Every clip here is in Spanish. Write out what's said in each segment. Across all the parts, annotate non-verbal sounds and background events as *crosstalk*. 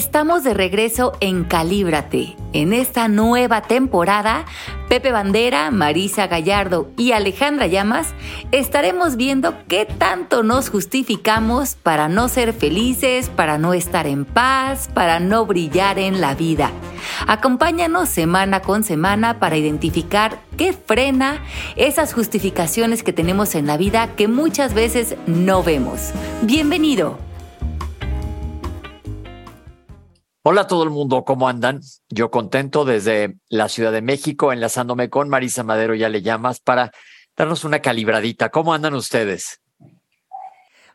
Estamos de regreso en Calíbrate. En esta nueva temporada, Pepe Bandera, Marisa Gallardo y Alejandra Llamas estaremos viendo qué tanto nos justificamos para no ser felices, para no estar en paz, para no brillar en la vida. Acompáñanos semana con semana para identificar qué frena esas justificaciones que tenemos en la vida que muchas veces no vemos. Bienvenido. Hola a todo el mundo, ¿cómo andan? Yo contento desde la Ciudad de México, enlazándome con Marisa Madero, ya le llamas, para darnos una calibradita. ¿Cómo andan ustedes?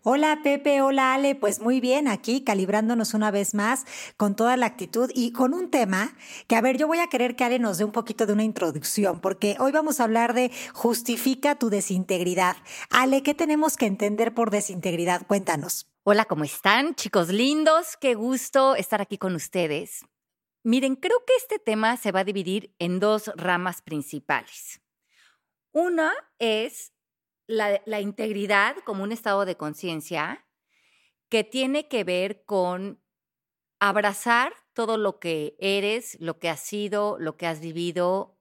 Hola Pepe, hola Ale, pues muy bien, aquí calibrándonos una vez más con toda la actitud y con un tema que, a ver, yo voy a querer que Ale nos dé un poquito de una introducción, porque hoy vamos a hablar de justifica tu desintegridad. Ale, ¿qué tenemos que entender por desintegridad? Cuéntanos. Hola, ¿cómo están, chicos lindos? Qué gusto estar aquí con ustedes. Miren, creo que este tema se va a dividir en dos ramas principales. Una es la, la integridad como un estado de conciencia que tiene que ver con abrazar todo lo que eres, lo que has sido, lo que has vivido,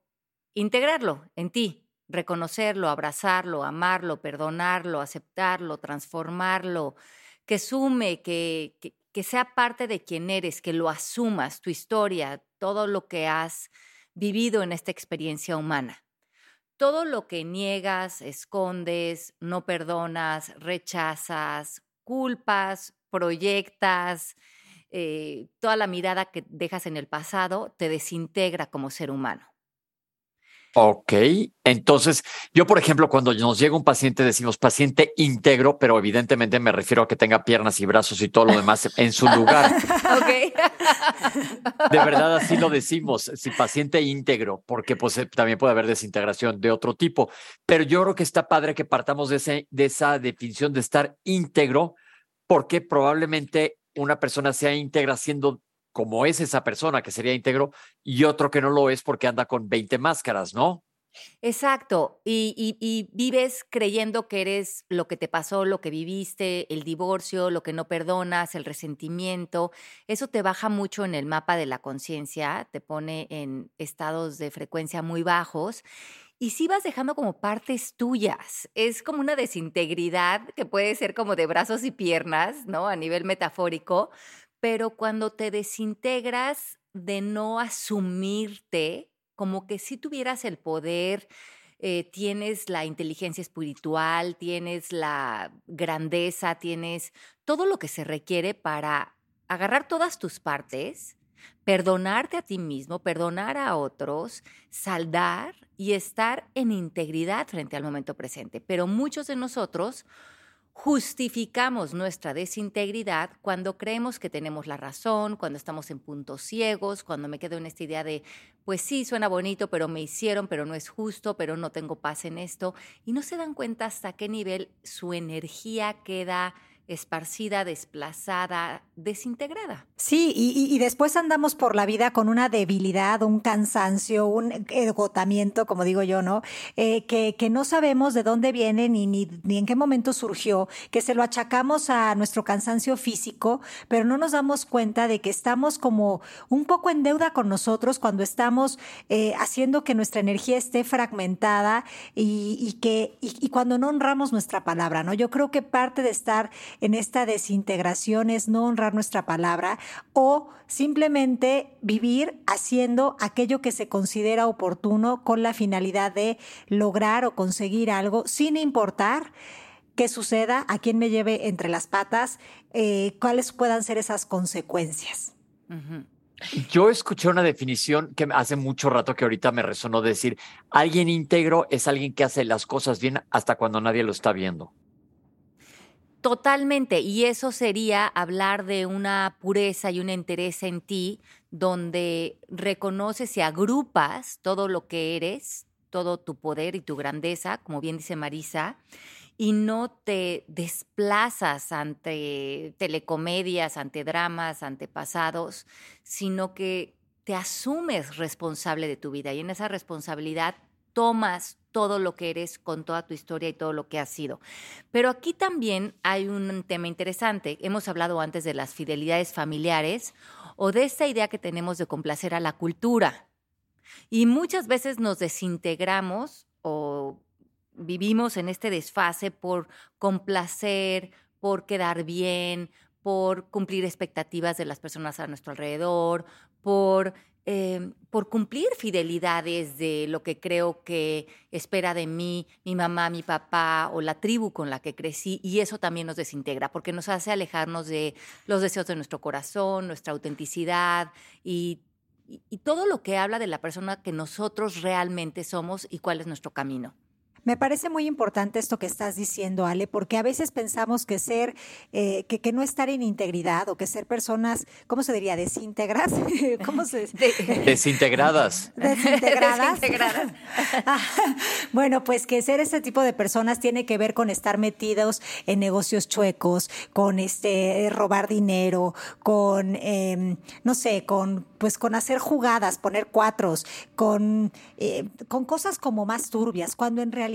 integrarlo en ti, reconocerlo, abrazarlo, amarlo, perdonarlo, aceptarlo, transformarlo, que sume, que, que, sea parte de quien eres, que lo asumas, tu historia, todo lo que has vivido en esta experiencia humana. Todo lo que niegas, escondes, no perdonas, rechazas, culpas, proyectas, eh, toda la mirada que dejas en el pasado te desintegra como ser humano. Ok, entonces yo, por ejemplo, cuando nos llega un paciente, decimos paciente íntegro, pero evidentemente me refiero a que tenga piernas y brazos y todo lo demás en su lugar. *laughs* ok. *laughs* De verdad, así lo decimos, si paciente íntegro, porque pues eh, también puede haber desintegración de otro tipo. Pero yo creo que está padre que partamos de, ese, de esa definición de estar íntegro, porque probablemente una persona sea íntegra siendo como es esa persona que sería íntegro y otro que no lo es porque anda con 20 máscaras, ¿no? Exacto, y, vives creyendo que eres lo que te pasó, lo que viviste, el divorcio, lo que no perdonas, el resentimiento. Eso te baja mucho en el mapa de la conciencia, te pone en estados de frecuencia muy bajos y sí vas dejando como partes tuyas. Es como una desintegridad que puede ser como de brazos y piernas, ¿no? A nivel metafórico, pero cuando te desintegras de no asumirte, como que si tuvieras el poder, eh, tienes la inteligencia espiritual, tienes la grandeza, tienes todo lo que se requiere para agarrar todas tus partes, perdonarte a ti mismo, perdonar a otros, saldar y estar en integridad frente al momento presente. Pero muchos de nosotros justificamos nuestra desintegridad cuando creemos que tenemos la razón, cuando estamos en puntos ciegos, cuando me quedo en esta idea de, pues sí, suena bonito, pero me hicieron, pero no es justo, pero no tengo paz en esto, y no se dan cuenta hasta qué nivel su energía queda esparcida, desplazada, desintegrada. Sí, y, después andamos por la vida con una debilidad, un cansancio, un agotamiento, como digo yo, ¿no? Eh, que, que, no sabemos de dónde viene ni, ni, ni, en qué momento surgió, que se lo achacamos a nuestro cansancio físico, pero no nos damos cuenta de que estamos como un poco en deuda con nosotros cuando estamos eh, haciendo que nuestra energía esté fragmentada y, y que, y cuando no honramos nuestra palabra, ¿no? Yo creo que parte de estar en esta desintegración es no honrar nuestra palabra o simplemente vivir haciendo aquello que se considera oportuno con la finalidad de lograr o conseguir algo sin importar qué suceda, a quién me lleve entre las patas, eh, cuáles puedan ser esas consecuencias. Yo escuché una definición que hace mucho rato que ahorita me resonó decir, alguien íntegro es alguien que hace las cosas bien hasta cuando nadie lo está viendo. Totalmente, y eso sería hablar de una pureza y una entereza en ti, donde reconoces y agrupas todo lo que eres, todo tu poder y tu grandeza, como bien dice Marisa, y no te desplazas ante telecomedias, ante dramas, ante pasados, sino que te asumes responsable de tu vida y en esa responsabilidad tomas todo lo que eres con toda tu historia y todo lo que has sido. Pero aquí también hay un tema interesante. Hemos hablado antes de las fidelidades familiares o de esta idea que tenemos de complacer a la cultura. Y muchas veces nos desintegramos o vivimos en este desfase por complacer, por quedar bien, por cumplir expectativas de las personas a nuestro alrededor, por, em, por cumplir fidelidades de lo que creo que espera de mí mi mamá, mi papá o la tribu con la que crecí. Y eso también nos desintegra porque nos hace alejarnos de los deseos de nuestro corazón, nuestra autenticidad y y, todo lo que habla de la persona que nosotros realmente somos y cuál es nuestro camino. Me parece muy importante esto que estás diciendo, Ale, porque a veces pensamos que ser, eh, que, que, no estar en integridad o que ser personas, ¿cómo se diría? Desintegras. *laughs* ¿Cómo se *laughs* Desintegradas. Desintegradas. Desintegradas. *laughs* bueno, pues que ser ese tipo de personas tiene que ver con estar metidos en negocios chuecos, con este robar dinero, con, eh, no sé, con pues con hacer jugadas, poner cuatros, con, eh, con cosas como más turbias, cuando en realidad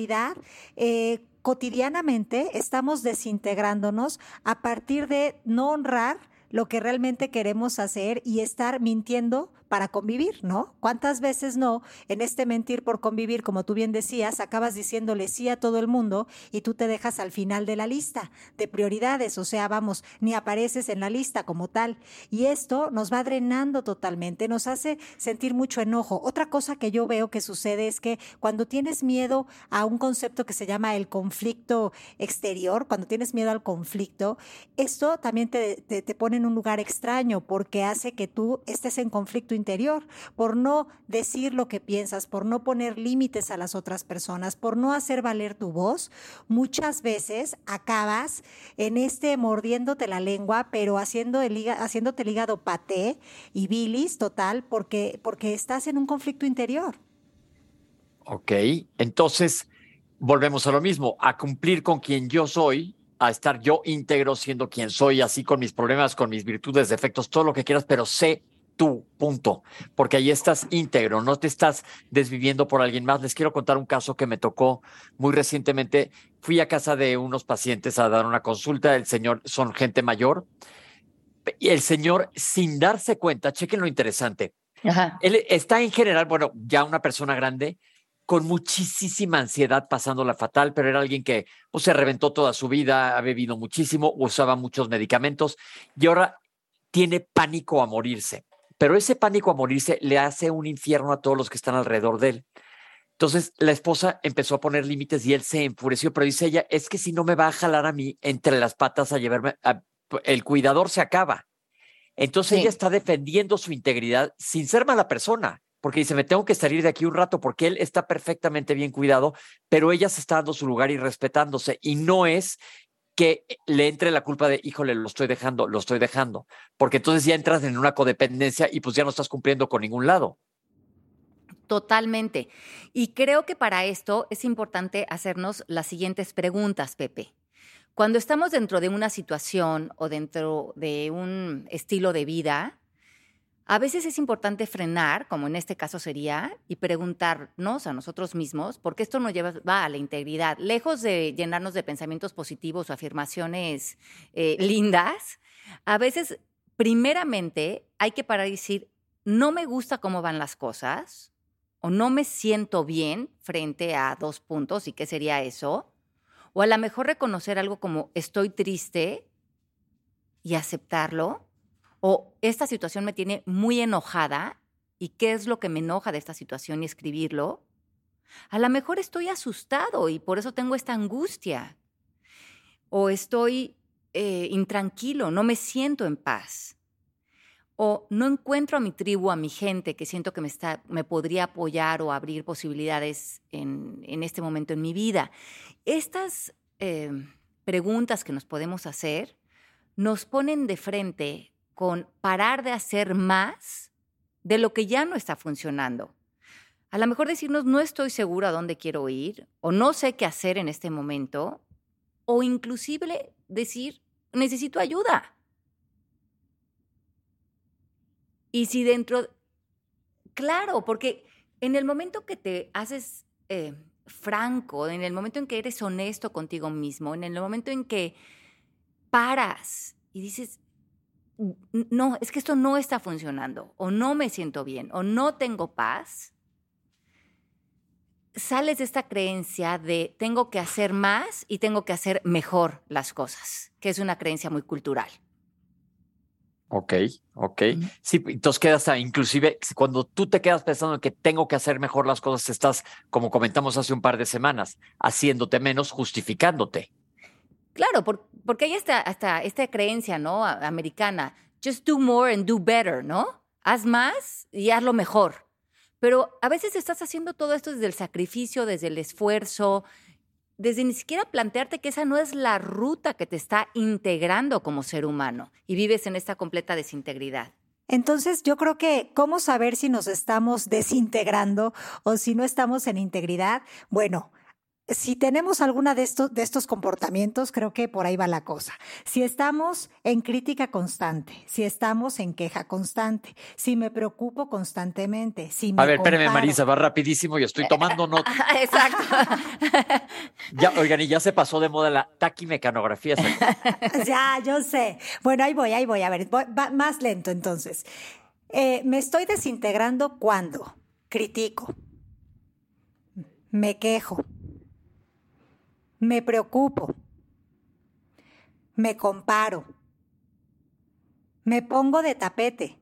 eh, cotidianamente estamos desintegrándonos a partir de no honrar lo que realmente queremos hacer y estar mintiendo para convivir, ¿no? ¿Cuántas veces no en este mentir por convivir, como tú bien decías, acabas diciéndole sí a todo el mundo y tú te dejas al final de la lista de prioridades, o sea, vamos, ni apareces en la lista como tal. Y esto nos va drenando totalmente, nos hace sentir mucho enojo. Otra cosa que yo veo que sucede es que cuando tienes miedo a un concepto que se llama el conflicto exterior, cuando tienes miedo al conflicto, esto también te, te, te pone en un lugar extraño porque hace que tú estés en conflicto interior, por no decir lo que piensas, por no poner límites a las otras personas, por no hacer valer tu voz, muchas veces acabas en este mordiéndote la lengua, pero haciendo el, haciéndote el hígado paté y bilis total, porque, porque estás en un conflicto interior. Ok, entonces volvemos a lo mismo, a cumplir con quien yo soy, a estar yo íntegro siendo quien soy, así con mis problemas, con mis virtudes, defectos, todo lo que quieras, pero sé tú, punto, porque ahí estás íntegro, no te estás desviviendo por alguien más. Les quiero contar un caso que me tocó muy recientemente. Fui a casa de unos pacientes a dar una consulta, el señor, son gente mayor, y el señor, sin darse cuenta, chequen lo interesante, él está en general, bueno, ya una persona grande, con muchísima ansiedad, pasándola fatal, pero era alguien que pues, se reventó toda su vida, ha bebido muchísimo, usaba muchos medicamentos y ahora tiene pánico a morirse pero ese pánico a morirse le hace un infierno a todos los que están alrededor de él. Entonces la esposa empezó a poner límites y él se enfureció, pero dice ella, es que si no me va a jalar a mí entre las patas a llevarme, el cuidador se acaba. Entonces ella está defendiendo su integridad sin ser mala persona, porque dice, me tengo que salir de aquí un rato porque él está perfectamente bien cuidado, pero ella se está dando su lugar y respetándose. Y no es que le entre la culpa de, híjole, lo estoy dejando, lo estoy dejando, porque entonces ya entras en una codependencia y pues ya no estás cumpliendo con ningún lado. Totalmente. Y creo que para esto es importante hacernos las siguientes preguntas, Pepe. Cuando estamos dentro de una situación o dentro de un estilo de vida, a veces es importante frenar, como en este caso sería, y preguntarnos a nosotros mismos, porque esto nos lleva va a la integridad. Lejos de llenarnos de pensamientos positivos o afirmaciones eh, lindas, a veces, primeramente, hay que parar y decir, no me gusta cómo van las cosas, o no me siento bien frente a dos puntos, ¿y qué sería eso? O a lo mejor reconocer algo como estoy triste y aceptarlo o esta situación me tiene muy enojada y qué es lo que me enoja de esta situación y escribirlo. A lo mejor estoy asustado y por eso tengo esta angustia. O estoy eh, intranquilo, no me siento en paz. O no encuentro a mi tribu, a mi gente que siento que me, está, me podría apoyar o abrir posibilidades en, en este momento en mi vida. Estas eh, preguntas que nos podemos hacer nos ponen de frente con parar de hacer más de lo que ya no está funcionando. A lo mejor decirnos no estoy seguro a dónde quiero ir o no sé qué hacer en este momento o inclusive decir necesito ayuda. Y si dentro, claro, porque en el momento que te haces eh, franco, en el momento en que eres honesto contigo mismo, en el momento en que paras y dices, no, es que esto no está funcionando, o no me siento bien, o no tengo paz, sales de esta creencia de tengo que hacer más y tengo que hacer mejor las cosas, que es una creencia muy cultural. Ok, ok. Sí, entonces quedas, inclusive cuando tú te quedas pensando que tengo que hacer mejor las cosas, estás, como comentamos hace un par de semanas, haciéndote menos, justificándote. Claro, porque hay hasta, hasta esta creencia, ¿no? Americana, just do more and do better, ¿no? Haz más y hazlo mejor. Pero a veces estás haciendo todo esto desde el sacrificio, desde el esfuerzo, desde ni siquiera plantearte que esa no es la ruta que te está integrando como ser humano y vives en esta completa desintegridad. Entonces, yo creo que cómo saber si nos estamos desintegrando o si no estamos en integridad, bueno, si tenemos alguna de estos, de estos comportamientos, creo que por ahí va la cosa. Si estamos en crítica constante, si estamos en queja constante, si me preocupo constantemente, si me A ver, espérame, Marisa, va rapidísimo y estoy tomando *laughs* nota. Exacto. ya, oigan, y ya se pasó de moda la taquimecanografía. *laughs* ya, yo sé. Bueno, ahí voy, ahí voy. A ver, más lento entonces. Eh, me estoy desintegrando cuando critico, me quejo me preocupo. Me comparo. Me pongo de tapete.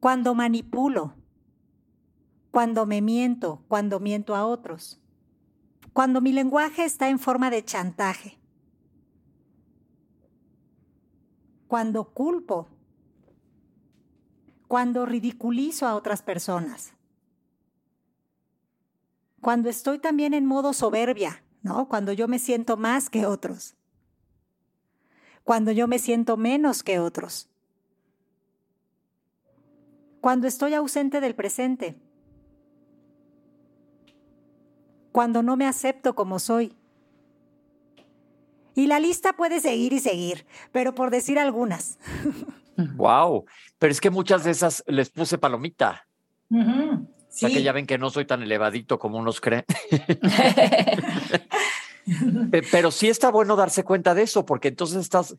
Cuando manipulo. Cuando me miento, cuando miento a otros. Cuando mi lenguaje está en forma de chantaje. Cuando culpo. Cuando ridiculizo a otras personas cuando estoy también en modo soberbia, ¿no? Cuando yo me siento más que otros. Cuando yo me siento menos que otros. Cuando estoy ausente del presente. Cuando no me acepto como soy. Y la lista puede seguir y seguir, pero por decir algunas. *laughs* Wow, pero es que muchas de esas les puse palomita. O sea que ya ven que no soy tan elevadito como unos creen. *laughs* Pero sí está bueno darse cuenta de eso, porque entonces estás,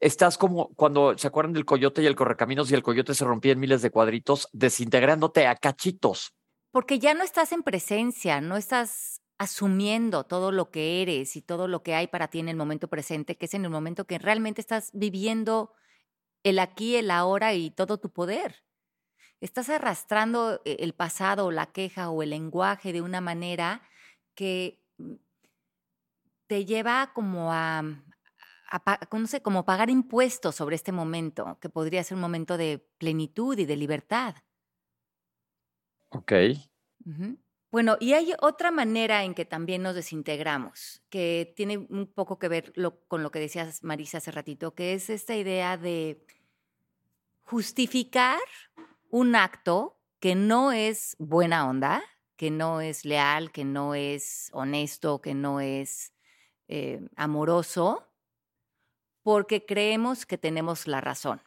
estás como cuando se acuerdan del coyote y el correcaminos y el coyote se rompía en miles de cuadritos, desintegrándote a cachitos. Porque ya no estás en presencia, no estás asumiendo todo lo que eres y todo lo que hay para ti en el momento presente, que es en el momento que realmente estás viviendo el aquí, el ahora y todo tu poder estás arrastrando eh, el pasado, la queja o el lenguaje de una manera que mm, te lleva como a, no sé, como pagar impuestos sobre este momento, que podría ser un momento de plenitud y de libertad. Ok. Bueno, y hay otra manera en que también nos desintegramos, que tiene un poco que ver con lo que decías, Marisa, hace ratito, que es esta idea de justificar un acto que no es buena onda, que no es leal, que no es honesto, que no es eh, amoroso, porque creemos que tenemos la razón.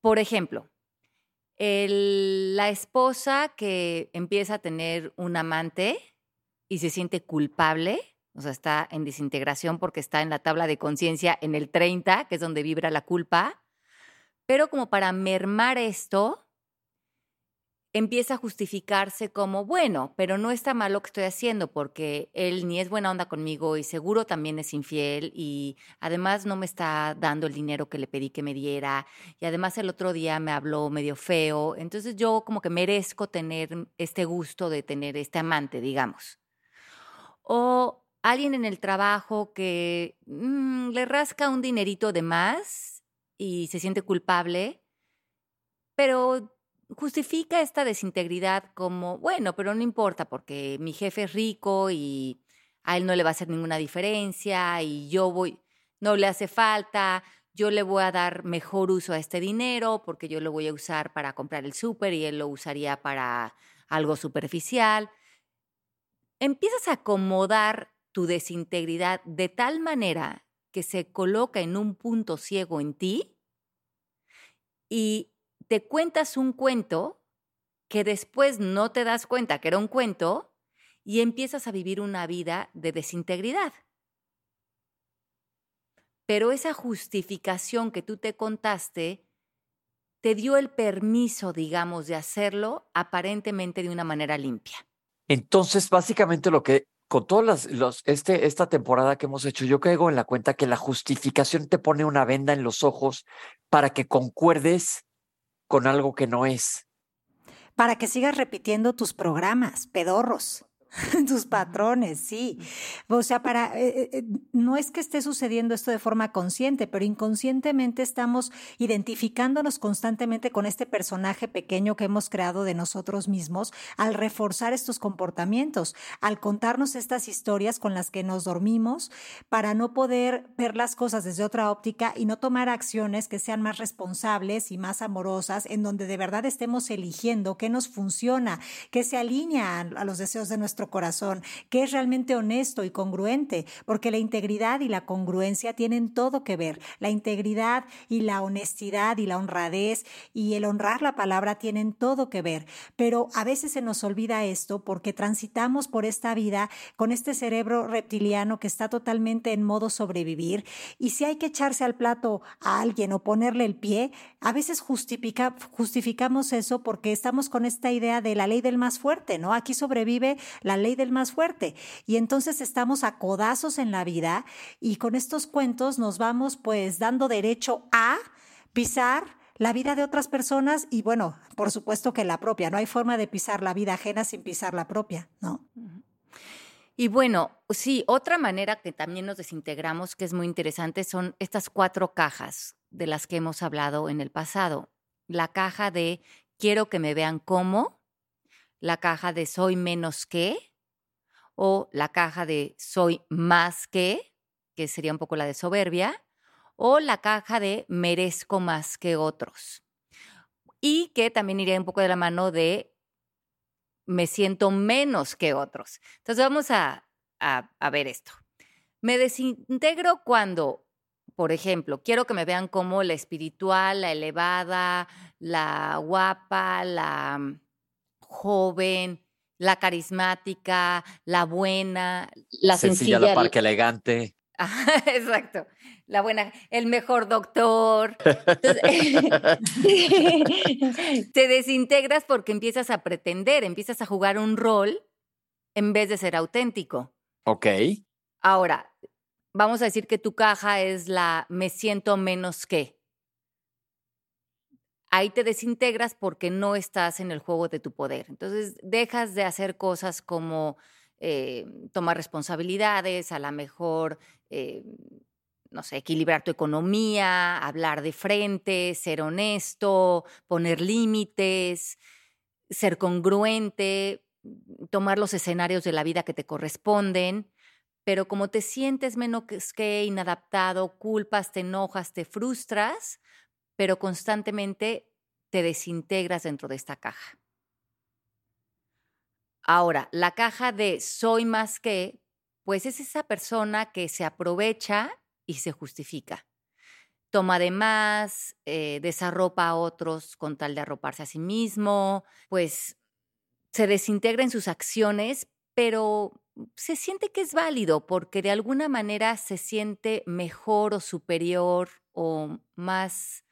Por ejemplo, la esposa que empieza a tener un amante y se siente culpable, o sea, está en desintegración porque está en la tabla de conciencia en el 30, que es donde vibra la culpa, pero como para mermar esto, empieza a justificarse como, bueno, pero no está mal lo que estoy haciendo porque él ni es buena onda conmigo y seguro también es infiel y además no me está dando el dinero que le pedí que me diera y además el otro día me habló medio feo, entonces yo como que merezco tener este gusto de tener este amante, digamos. O alguien en el trabajo que mm, le rasca un dinerito de más y se siente culpable, pero justifica esta desintegridad como, bueno, pero no importa porque mi jefe es rico y a él no le va a hacer ninguna diferencia y yo voy, no le hace falta, yo le voy a dar mejor uso a este dinero porque yo lo voy a usar para comprar el súper y él lo usaría para algo superficial. Empiezas a acomodar tu desintegridad de tal manera que se coloca en un punto ciego en ti y te cuentas un cuento que después no te das cuenta que era un cuento y empiezas a vivir una vida de desintegridad. Pero esa justificación que tú te contaste te dio el permiso, digamos, de hacerlo aparentemente de una manera limpia. Entonces, básicamente lo que con todas las, este, esta temporada que hemos hecho, yo caigo en la cuenta que la justificación te pone una venda en los ojos para que concuerdes con algo que no es. Para que sigas repitiendo tus programas, pedorros. *laughs* tus patrones, sí. O sea, para eh, eh, no es que esté sucediendo esto de forma consciente, pero inconscientemente estamos identificándonos constantemente con este personaje pequeño que hemos creado de nosotros mismos al reforzar estos comportamientos, al contarnos estas historias con las que nos dormimos para no poder ver las cosas desde otra óptica y no tomar acciones que sean más responsables y más amorosas, en donde de verdad estemos eligiendo qué nos funciona, qué se alinea a los deseos de nuestro corazón, que es realmente honesto y congruente, porque la integridad y la congruencia tienen todo que ver. La integridad y la honestidad y la honradez y el honrar la palabra tienen todo que ver. Pero a veces se nos olvida esto porque transitamos por esta vida con este cerebro reptiliano que está totalmente en modo sobrevivir y si hay que echarse al plato a alguien o ponerle el pie, a veces justifica, justificamos eso porque estamos con esta idea de la ley del más fuerte, ¿no? Aquí sobrevive la la ley del más fuerte. Y entonces estamos a codazos en la vida y con estos cuentos nos vamos pues dando derecho a pisar la vida de otras personas y bueno, por supuesto que la propia. No hay forma de pisar la vida ajena sin pisar la propia, ¿no? Y bueno, sí, otra manera que también nos desintegramos, que es muy interesante, son estas cuatro cajas de las que hemos hablado en el pasado. La caja de quiero que me vean como, la caja de soy menos que o la caja de soy más que, que sería un poco la de soberbia, o la caja de merezco más que otros. Y que también iría un poco de la mano de me siento menos que otros. Entonces vamos a, a, ver esto. Me desintegro cuando, por ejemplo, quiero que me vean como la espiritual, la elevada, la guapa, la joven, la carismática, la buena, la sencilla. la parque elegante. *laughs* exacto. La buena, el mejor doctor. *laughs* *laughs* te desintegras porque empiezas a pretender, empiezas a jugar un rol en vez de ser auténtico. Ok. Ahora, vamos a decir que tu caja es la me siento menos que ahí te desintegras porque no estás en el juego de tu poder. Entonces dejas de hacer cosas como eh, tomar responsabilidades, a lo mejor, eh, no sé, equilibrar tu economía, hablar de frente, ser honesto, poner límites, ser congruente, tomar los escenarios de la vida que te corresponden. Pero como te sientes menos que inadaptado, culpas, te enojas, te frustras, pero constantemente te desintegras dentro de esta caja. Ahora, la caja de soy más que, pues es esa persona que se aprovecha y se justifica. Toma de más, eh, desarropa a otros con tal de arroparse a sí mismo, pues se desintegra en sus acciones, pero se siente que es válido porque de alguna manera se siente mejor o superior o más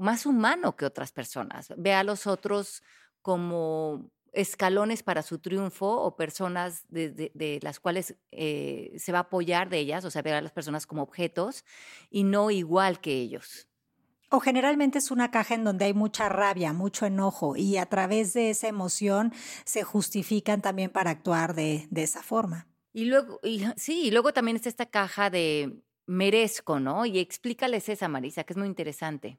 más humano que otras personas. Ve a los otros como escalones para su triunfo o personas de, las cuales eh, se va a apoyar de ellas, o sea, ver a las personas como objetos y no igual que ellos. O generalmente es una caja en donde hay mucha rabia, mucho enojo y a través de esa emoción se justifican también para actuar de, de esa forma. Y luego, y, sí, y luego también está esta caja de merezco, ¿no? Y explícales esa, Marisa, que es muy interesante.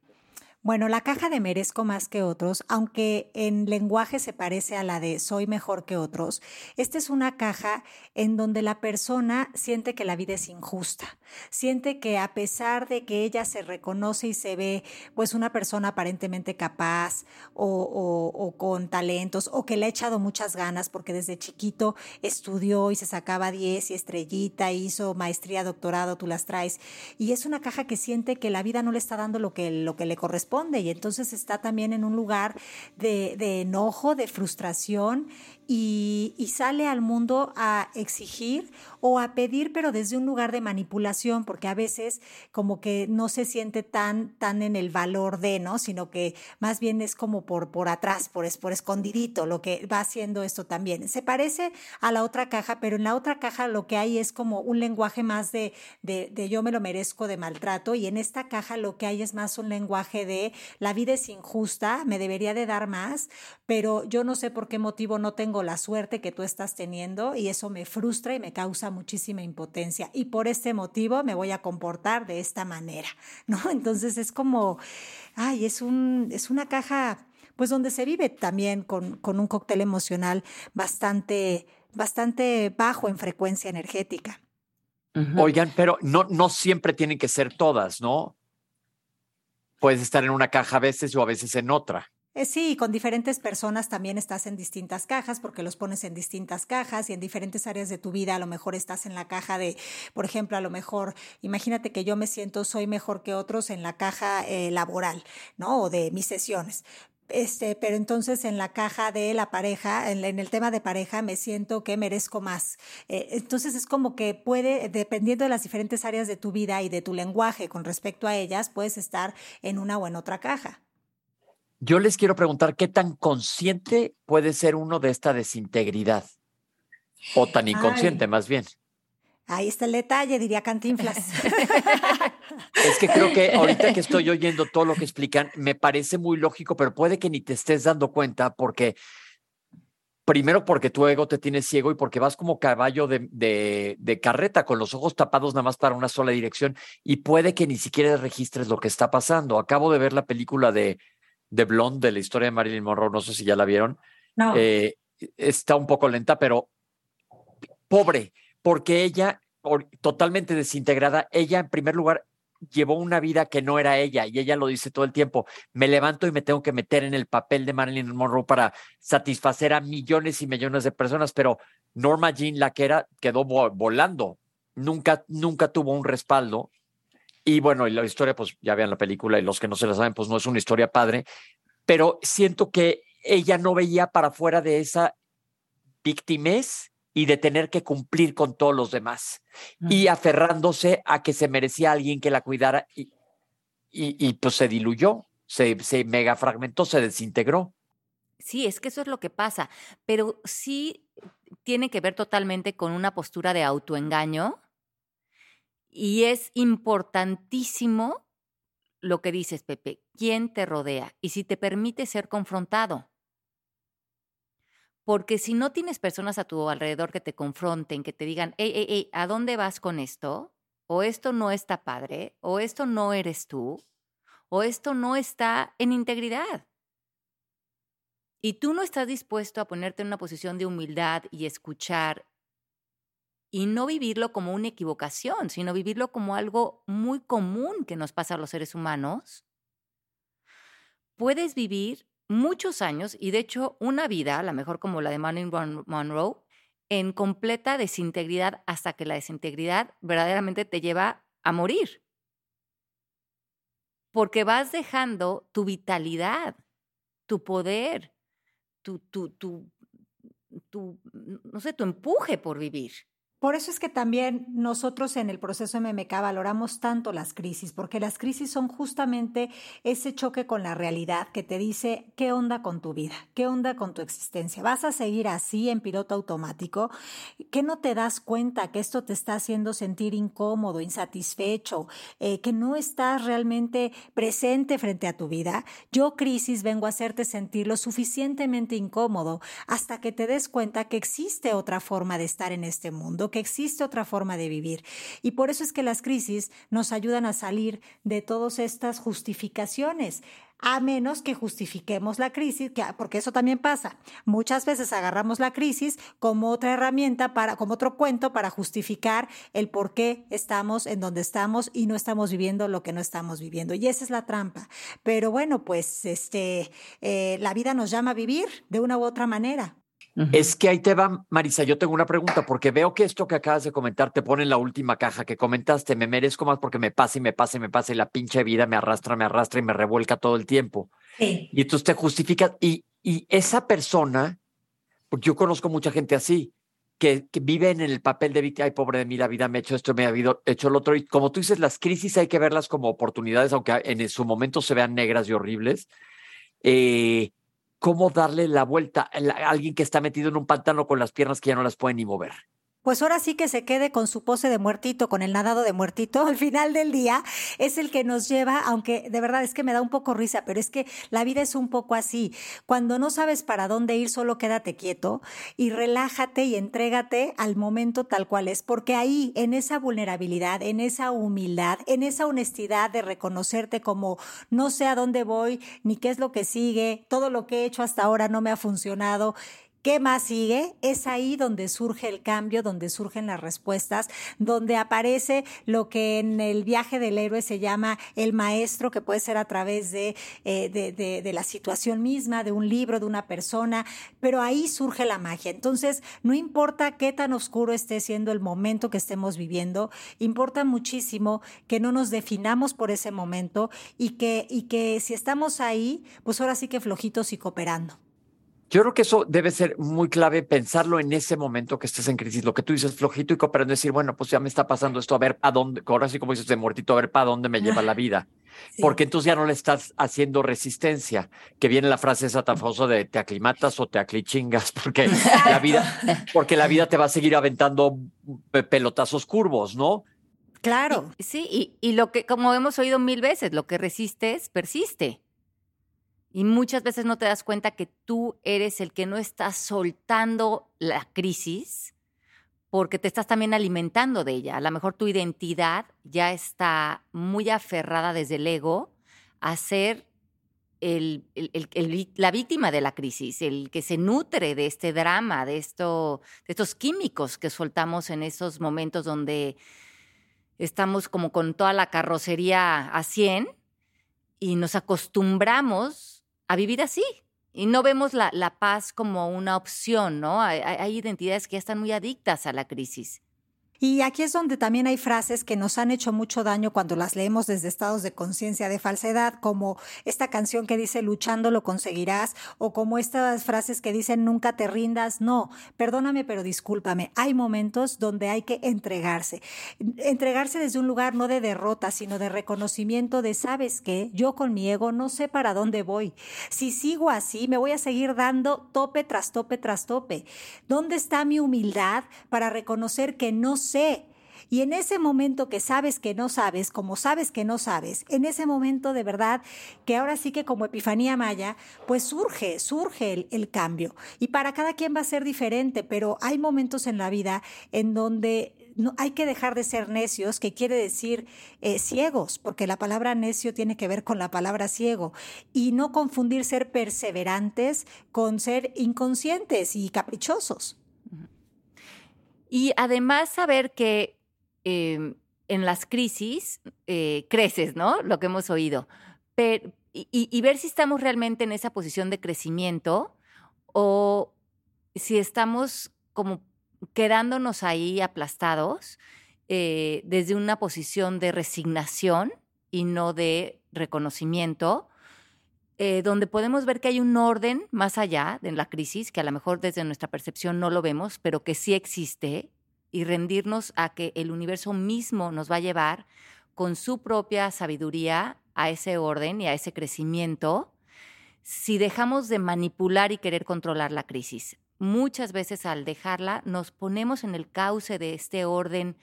Bueno, la caja de merezco más que otros, aunque en lenguaje se parece a la de soy mejor que otros, esta es una caja en donde la persona siente que la vida es injusta, siente que a pesar de que ella se reconoce y se ve pues una persona aparentemente capaz o, con talentos o que le ha echado muchas ganas porque desde chiquito estudió y se sacaba 10 y estrellita, hizo maestría, doctorado, tú las traes, y es una caja que siente que la vida no le está dando lo que, lo que le corresponde y entonces está también en un lugar de, de enojo, de frustración y, sale al mundo a exigir o a pedir, pero desde un lugar de manipulación, porque a veces como que no se siente tan, tan en el valor de, ¿no? Sino que más bien es como por, por atrás, por, por escondidito, lo que va haciendo esto también. Se parece a la otra caja, pero en la otra caja lo que hay es como un lenguaje más de, de, de yo me lo merezco de maltrato y en esta caja lo que hay es más un lenguaje de la vida es injusta, me debería de dar más, pero yo no sé por qué motivo no tengo la suerte que tú estás teniendo y eso me frustra y me causa muchísima impotencia y por este motivo me voy a comportar de esta manera, *laughs* ¿no? Entonces es como, ay, es, un, es una caja pues donde se vive también con, con un cóctel emocional bastante, bastante bajo en frecuencia energética. Uh -huh. Oigan, pero no, no siempre tienen que ser todas, ¿no? Puedes estar en una caja a veces o a veces en otra. Eh, sí, con diferentes personas también estás en distintas cajas porque los pones en distintas cajas y en diferentes áreas de tu vida a lo mejor estás en la caja de, por ejemplo, a lo mejor, imagínate que yo me siento soy mejor que otros en la caja eh, laboral, ¿no? O de mis sesiones. Este, pero entonces en la caja de la pareja, en, el tema de pareja, me siento que merezco más. Eh, entonces es como que puede, dependiendo de las diferentes áreas de tu vida y de tu lenguaje con respecto a ellas, puedes estar en una o en otra caja. Yo les quiero preguntar qué tan consciente puede ser uno de esta desintegridad o tan inconsciente Ay. más bien. Ahí está el detalle, diría Cantinflas. *laughs* es que creo que *laughs* ahorita que estoy oyendo todo lo que explican, me parece muy lógico, pero puede que ni te estés dando cuenta porque, primero porque tu ego te tiene ciego y porque vas como caballo de, de, de carreta con los ojos tapados nada más para una sola dirección y puede que ni siquiera registres lo que está pasando. Acabo de ver la película de de Blonde, de la historia de Marilyn Monroe, no sé si ya la vieron. No. Eh, está un poco lenta, pero pobre, porque ella, totalmente desintegrada, ella en primer lugar llevó una vida que no era ella y ella lo dice todo el tiempo, me levanto y me tengo que meter en el papel de Marilyn Monroe para satisfacer a millones y millones de personas, pero Norma Jean, la que era, quedó volando, nunca, nunca tuvo un respaldo y bueno, y la historia, pues ya vean la película y los que no se la saben, pues no es una historia padre, pero siento que ella no veía para fuera de esa víctimas y de tener que cumplir con todos los demás mm. y aferrándose a que se merecía alguien que la cuidara y, y, y pues se diluyó, se, se mega fragmentó, se desintegró. Sí, es que eso es lo que pasa, pero sí tiene que ver totalmente con una postura de autoengaño y es importantísimo lo que dices, Pepe, quién te rodea y si te permite ser confrontado. Porque si no tienes personas a tu alrededor que te confronten, que te digan, hey, hey, hey, ¿a dónde vas con esto? O esto no está padre, o esto no eres tú, o esto no está en integridad. Y tú no estás dispuesto a ponerte en una posición de humildad y escuchar y no vivirlo como una equivocación, sino vivirlo como algo muy común que nos pasa a los seres humanos, puedes vivir muchos años y de hecho una vida, a mejor como la de Marilyn Monroe, en completa desintegridad hasta que la desintegridad verdaderamente te lleva a morir. Porque vas dejando tu vitalidad, tu poder, tu, tu, tu no sé, tu empuje por vivir. Por eso es que también nosotros en el proceso MMK valoramos tanto las crisis, porque las crisis son justamente ese choque con la realidad que te dice qué onda con tu vida, qué onda con tu existencia. ¿Vas a seguir así en piloto automático? ¿Que no te das cuenta que esto te está haciendo sentir incómodo, insatisfecho, eh, que no estás realmente presente frente a tu vida? Yo, crisis, vengo a hacerte sentir lo suficientemente incómodo hasta que te des cuenta que existe otra forma de estar en este mundo que existe otra forma de vivir. Y por eso es que las crisis nos ayudan a salir de todas estas justificaciones a menos que justifiquemos la crisis, porque eso también pasa. Muchas veces agarramos la crisis como otra herramienta para, como otro cuento para justificar el por qué estamos en donde estamos y no estamos viviendo lo que no estamos viviendo. Y esa es la trampa. Pero bueno, pues este, eh, la vida nos llama a vivir de una u otra manera. Es que ahí te va, Marisa, yo tengo una pregunta, porque veo que esto que acabas de comentar te pone en la última caja que comentaste, me merezco más porque me pasa y me pasa y me pasa y la pinche vida me arrastra, me arrastra y me revuelca todo el tiempo. Y entonces te justificas y, y esa persona, porque yo conozco mucha gente así, que, que vive en el papel de víctima, ay, pobre de mí, la vida me ha hecho esto, me ha hecho lo otro. Y como tú dices, las crisis hay que verlas como oportunidades, aunque en su momento se vean negras y horribles. Eh, ¿Cómo darle la vuelta a alguien que está metido en un pantano con las piernas que ya no las puede ni mover? Pues ahora sí que se quede con su pose de muertito, con el nadado de muertito, al final del día es el que nos lleva, aunque de verdad es que me da un poco risa, pero es que la vida es un poco así. Cuando no sabes para dónde ir, solo quédate quieto y relájate y entrégate al momento tal cual es, porque ahí, en esa vulnerabilidad, en esa humildad, en esa honestidad de reconocerte como no sé a dónde voy, ni qué es lo que sigue, todo lo que he hecho hasta ahora no me ha funcionado ¿Qué más sigue? Es ahí donde surge el cambio, donde surgen las respuestas, donde aparece lo que en el viaje del héroe se llama el maestro, que puede ser a través de, eh, de, de, la situación misma, de un libro, de una persona, pero ahí surge la magia. Entonces, no importa qué tan oscuro esté siendo el momento que estemos viviendo, importa muchísimo que no nos definamos por ese momento y que, y que si estamos ahí, pues ahora sí que flojitos y cooperando. Yo creo que eso debe ser muy clave pensarlo en ese momento que estés en crisis. Lo que tú dices, flojito y cooperando, decir, bueno, pues ya me está pasando esto, a ver a dónde, ahora sí como dices de muertito, a ver para dónde me lleva la vida. *laughs* Sí. Porque entonces ya no le estás haciendo resistencia, que viene la frase esa tan famosa de te aclimatas o te aclichingas, *laughs* porque la vida, porque la vida *laughs* te va a seguir aventando pelotazos curvos, ¿no? Claro. Sí, y, y lo que, como hemos oído mil veces, lo que resistes, persiste. Y muchas veces no te das cuenta que tú eres el que no está soltando la crisis porque te estás también alimentando de ella. A lo mejor tu identidad ya está muy aferrada desde el ego a ser el, el, el, la víctima de la crisis, el que se nutre de este drama, de, esto, de estos químicos que soltamos en esos momentos donde estamos como con toda la carrocería a 100 y nos acostumbramos a vivir así. Y no vemos la, la paz como una opción, ¿no? Hay, hay, identidades que ya están muy adictas a la crisis. Y aquí es donde también hay frases que nos han hecho mucho daño cuando las leemos desde estados de conciencia de falsedad, como esta canción que dice luchando lo conseguirás, o como estas frases que dicen nunca te rindas. No, perdóname, pero discúlpame. Hay momentos donde hay que entregarse. Entregarse desde un lugar no de derrota, sino de reconocimiento de, ¿sabes qué? Yo con mi no sé para dónde voy. Si sigo así, me voy a seguir dando tope tras tope tras tope. ¿Dónde está mi humildad para reconocer que no? Sé. Y en ese momento que sabes que no sabes, como sabes que no sabes, en ese momento de verdad que ahora sí que como Epifanía Maya, pues surge, surge el, el cambio. Y para cada quien va a ser diferente, pero hay momentos en la vida en donde no, hay que dejar de ser necios, que quiere decir eh, ciegos, porque la palabra necio tiene que ver con la palabra ciego, y no confundir ser perseverantes con ser inconscientes y caprichosos. Y además saber que eh, en las crisis eh, creces, ¿no? Lo que hemos oído. Y, ver si estamos realmente en esa posición de crecimiento o si estamos como quedándonos ahí aplastados eh, desde una posición de resignación y no de reconocimiento eh, donde podemos ver que hay un orden más allá de la crisis, que a lo mejor desde nuestra percepción no lo vemos, pero que sí existe, y rendirnos a que el universo mismo nos va a llevar con su propia sabiduría a ese orden y a ese crecimiento, si dejamos de manipular y querer controlar la crisis. Muchas veces al dejarla nos ponemos en el cauce de este orden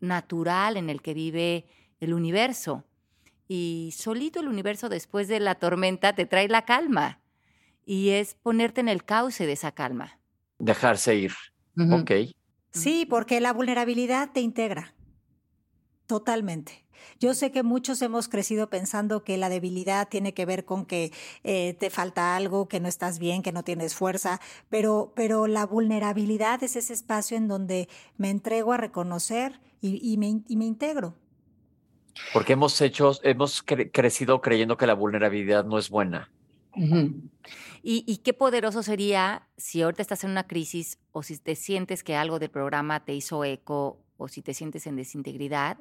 natural en el que vive el universo y solito el universo después de la tormenta te trae la calma y es ponerte en el cauce de esa calma. Dejarse ir. Uh -huh. Ok. Sí, porque la vulnerabilidad te integra. Totalmente. Yo sé que muchos hemos crecido pensando que la debilidad tiene que ver con que eh, te falta algo, que no estás bien, que no tienes fuerza, pero, pero la vulnerabilidad es ese espacio en donde me entrego a reconocer y, y, me, y me integro. Porque hemos hecho, hemos cre crecido creyendo que la vulnerabilidad no es buena. ¿Y, qué poderoso sería si ahorita estás en una crisis o si te sientes que algo del programa te hizo eco o si te sientes en desintegridad,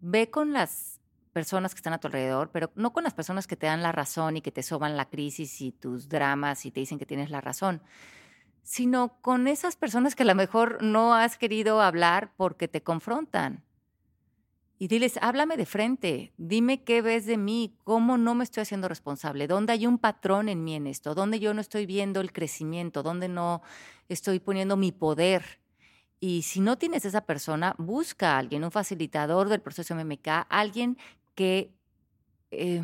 ve con las personas que están a tu alrededor, pero no con las personas que te dan la razón y que te soban la crisis y tus dramas y te dicen que tienes la razón, sino con esas personas que a lo mejor no has querido hablar porque te confrontan. Y diles, háblame de frente, dime qué ves de mí, cómo no me estoy haciendo responsable, dónde hay un patrón en mí en esto, dónde yo no estoy viendo el crecimiento, dónde no estoy poniendo mi poder. Y si no tienes esa persona, busca a alguien, un facilitador del proceso MMK, alguien que eh,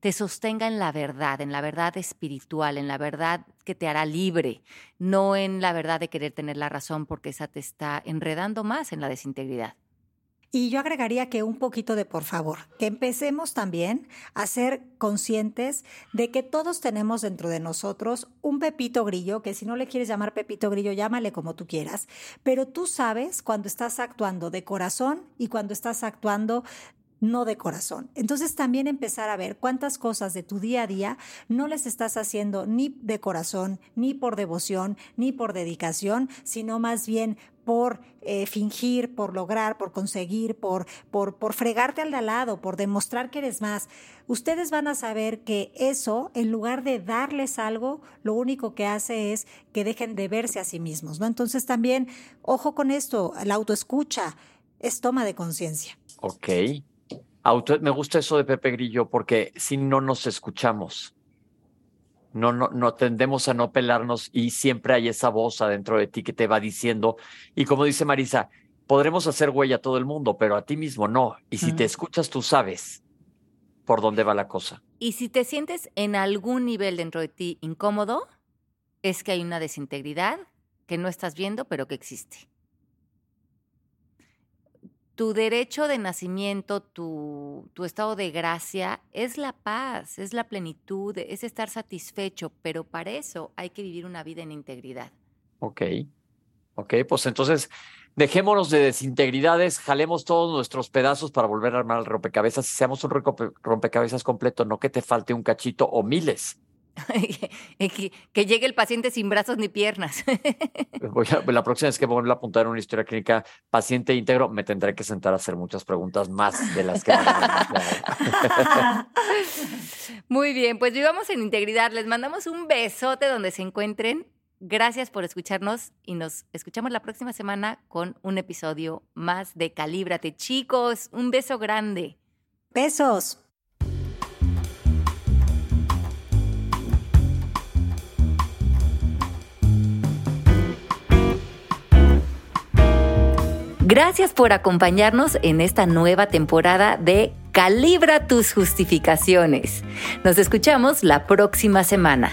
te sostenga en la verdad, en la verdad espiritual, en la verdad que te hará libre, no en la verdad de querer tener la razón porque esa te está enredando más en la desintegridad. Y yo agregaría que un poquito de por favor, que empecemos también a ser conscientes de que todos tenemos dentro de nosotros un pepito grillo, que si no le quieres llamar pepito grillo, llámale como tú quieras, pero tú sabes cuando estás actuando de corazón y cuando estás actuando no de corazón. Entonces también empezar a ver cuántas cosas de tu día a día no les estás haciendo ni de corazón, ni por devoción, ni por dedicación, sino más bien por eh, fingir, por lograr, por conseguir, por, por, por fregarte al de al lado, por demostrar que eres más. Ustedes van a saber que eso, en lugar de darles algo, lo único que hace es que dejen de verse a sí mismos, ¿no? Entonces también, ojo con esto, la autoescucha es toma de conciencia. Ok me gusta eso de Pepe Grillo porque si no nos escuchamos, no, no, no tendemos a no pelarnos y siempre hay esa voz adentro de ti que te va diciendo. Y como dice Marisa, podremos hacer huella a todo el mundo, pero a ti mismo no. Y si te escuchas, tú sabes por dónde va la cosa. Y si te sientes en algún nivel dentro de ti incómodo, es que hay una desintegridad que no estás viendo, pero que existe tu derecho de nacimiento, tu, tu, estado de gracia es la paz, es la plenitud, es estar satisfecho, pero para eso hay que vivir una vida en integridad. Ok, ok, pues entonces dejémonos de desintegridades, jalemos todos nuestros pedazos para volver a armar el rompecabezas seamos un rompecabezas completo, no que te falte un cachito o miles. *laughs* que, llegue el paciente sin brazos ni piernas. *laughs* la próxima vez que voy a apuntar en una historia clínica paciente íntegro, me tendré que sentar a hacer muchas preguntas más de las que *laughs* Muy bien, pues vivamos en integridad. Les mandamos un besote donde se encuentren. Gracias por escucharnos y nos escuchamos la próxima semana con un episodio más de Calíbrate. Chicos, un beso grande. Besos. Gracias por acompañarnos en esta nueva temporada de Calibra tus justificaciones. Nos escuchamos la próxima semana.